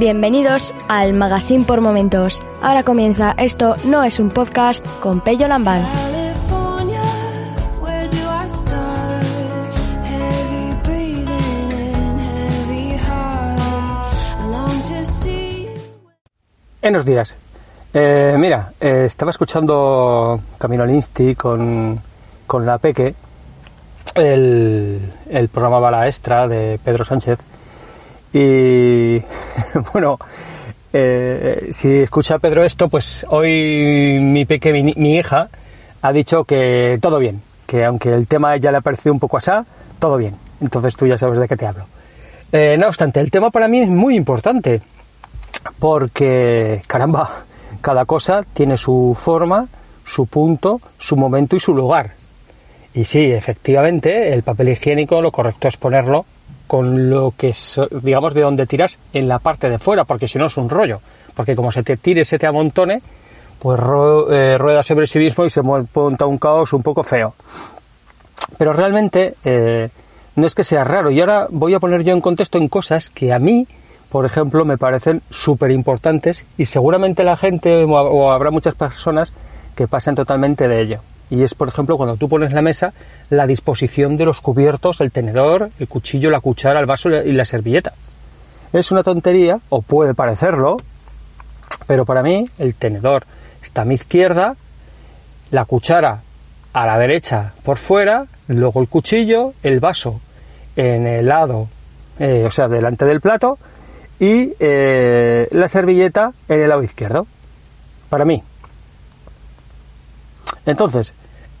Bienvenidos al Magazine por Momentos. Ahora comienza Esto no es un podcast con Pello Lambán. Buenos días. Eh, mira, eh, estaba escuchando Camino al Insti con, con la Peque, el, el programa Bala Extra de Pedro Sánchez. Y bueno, eh, si escucha Pedro esto, pues hoy mi Peque, mi, hija, ha dicho que todo bien, que aunque el tema ya le ha parecido un poco asá, todo bien. Entonces tú ya sabes de qué te hablo. Eh, no obstante, el tema para mí es muy importante porque, caramba, cada cosa tiene su forma, su punto, su momento y su lugar. Y sí, efectivamente, el papel higiénico lo correcto es ponerlo con lo que, digamos, de donde tiras en la parte de fuera, porque si no es un rollo. Porque como se te tire, se te amontone, pues eh, rueda sobre sí mismo y se mo- monta un caos un poco feo. Pero realmente eh, no es que sea raro. Y ahora voy a poner yo en contexto en cosas que a mí, por ejemplo, me parecen súper importantes y seguramente la gente o, habrá muchas personas que pasen totalmente de ello. Y es, por ejemplo, cuando tú pones la mesa, la disposición de los cubiertos, el tenedor, el cuchillo, la cuchara, el vaso y la servilleta. Es una tontería, o puede parecerlo, pero para mí el tenedor está a mi izquierda, la cuchara a la derecha por fuera, luego el cuchillo, el vaso en el lado, eh, o sea, delante del plato, y eh, la servilleta en el lado izquierdo. Para mí. Entonces,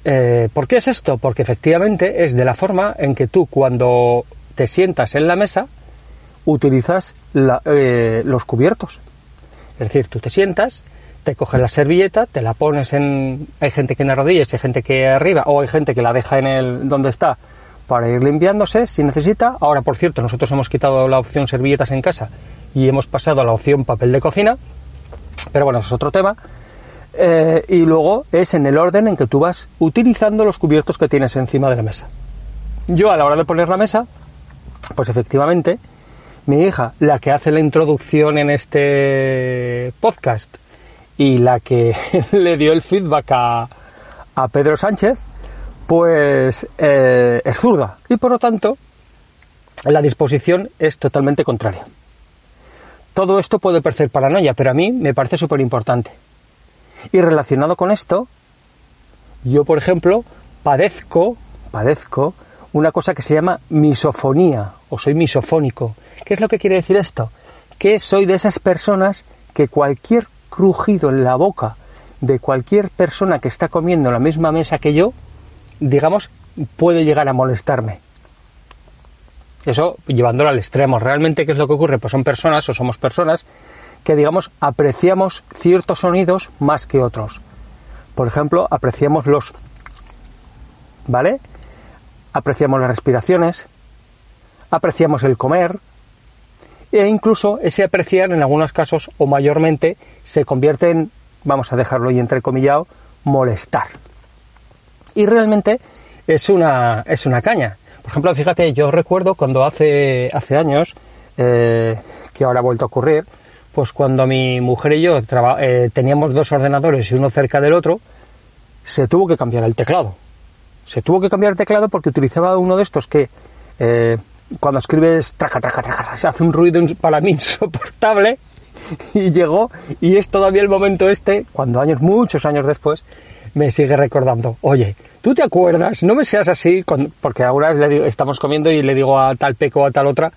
eh, ¿por qué es esto? Porque efectivamente es de la forma en que tú cuando te sientas en la mesa utilizas eh, los cubiertos. Es decir, tú te sientas, te coges la servilleta, te la pones en... Hay gente que en las rodillas, hay gente que arriba, o hay gente que la deja en el donde está para ir limpiándose si necesita. Ahora, por cierto, nosotros hemos quitado la opción servilletas en casa y hemos pasado a la opción papel de cocina. Pero bueno, eso es otro tema. Eh, y luego es en el orden en que tú vas utilizando los cubiertos que tienes encima de la mesa. Yo a la hora de poner la mesa, pues efectivamente, mi hija, la que hace la introducción en este podcast y la que le dio el feedback a, Pedro Sánchez, pues eh, es zurda y por lo tanto la disposición es totalmente contraria. Todo esto puede parecer paranoia, pero a mí me parece súper importante. Y relacionado con esto, yo, por ejemplo, padezco, padezco una cosa que se llama misofonía, o soy misofónico. ¿Qué es lo que quiere decir esto? Que soy de esas personas que cualquier crujido en la boca de cualquier persona que está comiendo en la misma mesa que yo, digamos, puede llegar a molestarme. Eso llevándolo al extremo. Realmente, ¿qué es lo que ocurre? Pues son personas o somos personas que, digamos, apreciamos ciertos sonidos más que otros. Por ejemplo, apreciamos los... ¿Vale? Apreciamos las respiraciones, apreciamos el comer, e incluso ese apreciar en algunos casos o mayormente se convierte en, vamos a dejarlo ahí entrecomillado, molestar. Y realmente es una, es una caña. Por ejemplo, fíjate, yo recuerdo cuando hace, hace años, eh, que ahora ha vuelto a ocurrir, pues cuando mi mujer y yo eh, teníamos dos ordenadores y uno cerca del otro, se tuvo que cambiar el teclado. Se tuvo que cambiar el teclado porque utilizaba uno de estos que eh, cuando escribes traca, traca, traca, se hace un ruido para mí insoportable y llegó y es todavía el momento este, cuando años, muchos años después, me sigue recordando, oye, ¿tú te acuerdas? No me seas así, porque ahora estamos comiendo y le digo a tal peco o a tal otra,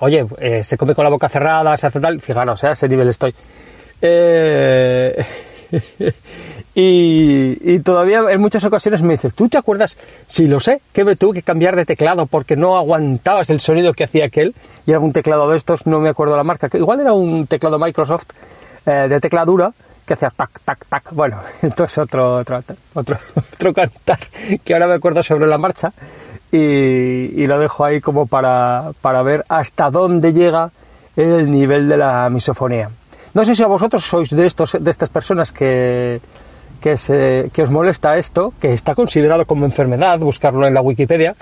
oye, eh, se come con la boca cerrada, se hace tal, fijaros, eh, a ese nivel estoy. Eh, y, todavía en muchas ocasiones me dices, ¿tú te acuerdas? Si lo sé, que me tuve que cambiar de teclado porque no aguantabas el sonido que hacía aquel. Y era un teclado de estos, no me acuerdo la marca, que igual era un teclado Microsoft eh, de tecla dura que hacía tac, tac, tac. Bueno, entonces otro, otro, otro, otro cantar que ahora me acuerdo sobre la marcha y, lo dejo ahí como para, para ver hasta dónde llega el nivel de la misofonía. No sé si a vosotros sois de estos, de estas personas que, que, se, que os molesta esto, que está considerado como enfermedad, buscarlo en la Wikipedia.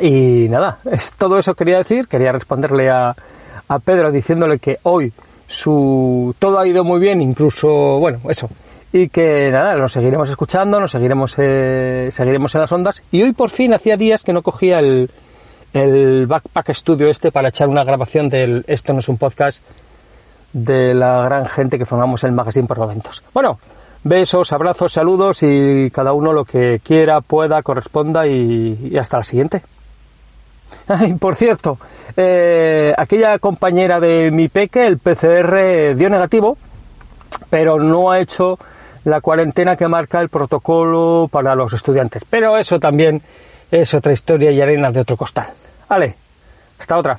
Y nada, es todo eso quería decir. Quería responderle a, a Pedro diciéndole que hoy su todo ha ido muy bien, incluso, bueno, eso. Y que nada, nos seguiremos escuchando, nos seguiremos, eh, seguiremos en las ondas. Y hoy por fin hacía días que no cogía el, el Backpack Studio este para echar una grabación del Esto no es un podcast de la gran gente que formamos el magazine por momentos. Bueno, besos, abrazos, saludos y cada uno lo que quiera, pueda, corresponda y, hasta la siguiente. Ay, por cierto, eh, aquella compañera de mi peque, el PCR dio negativo, pero no ha hecho la cuarentena que marca el protocolo para los estudiantes. Pero eso también es otra historia y arena de otro costal. Vale, hasta otra.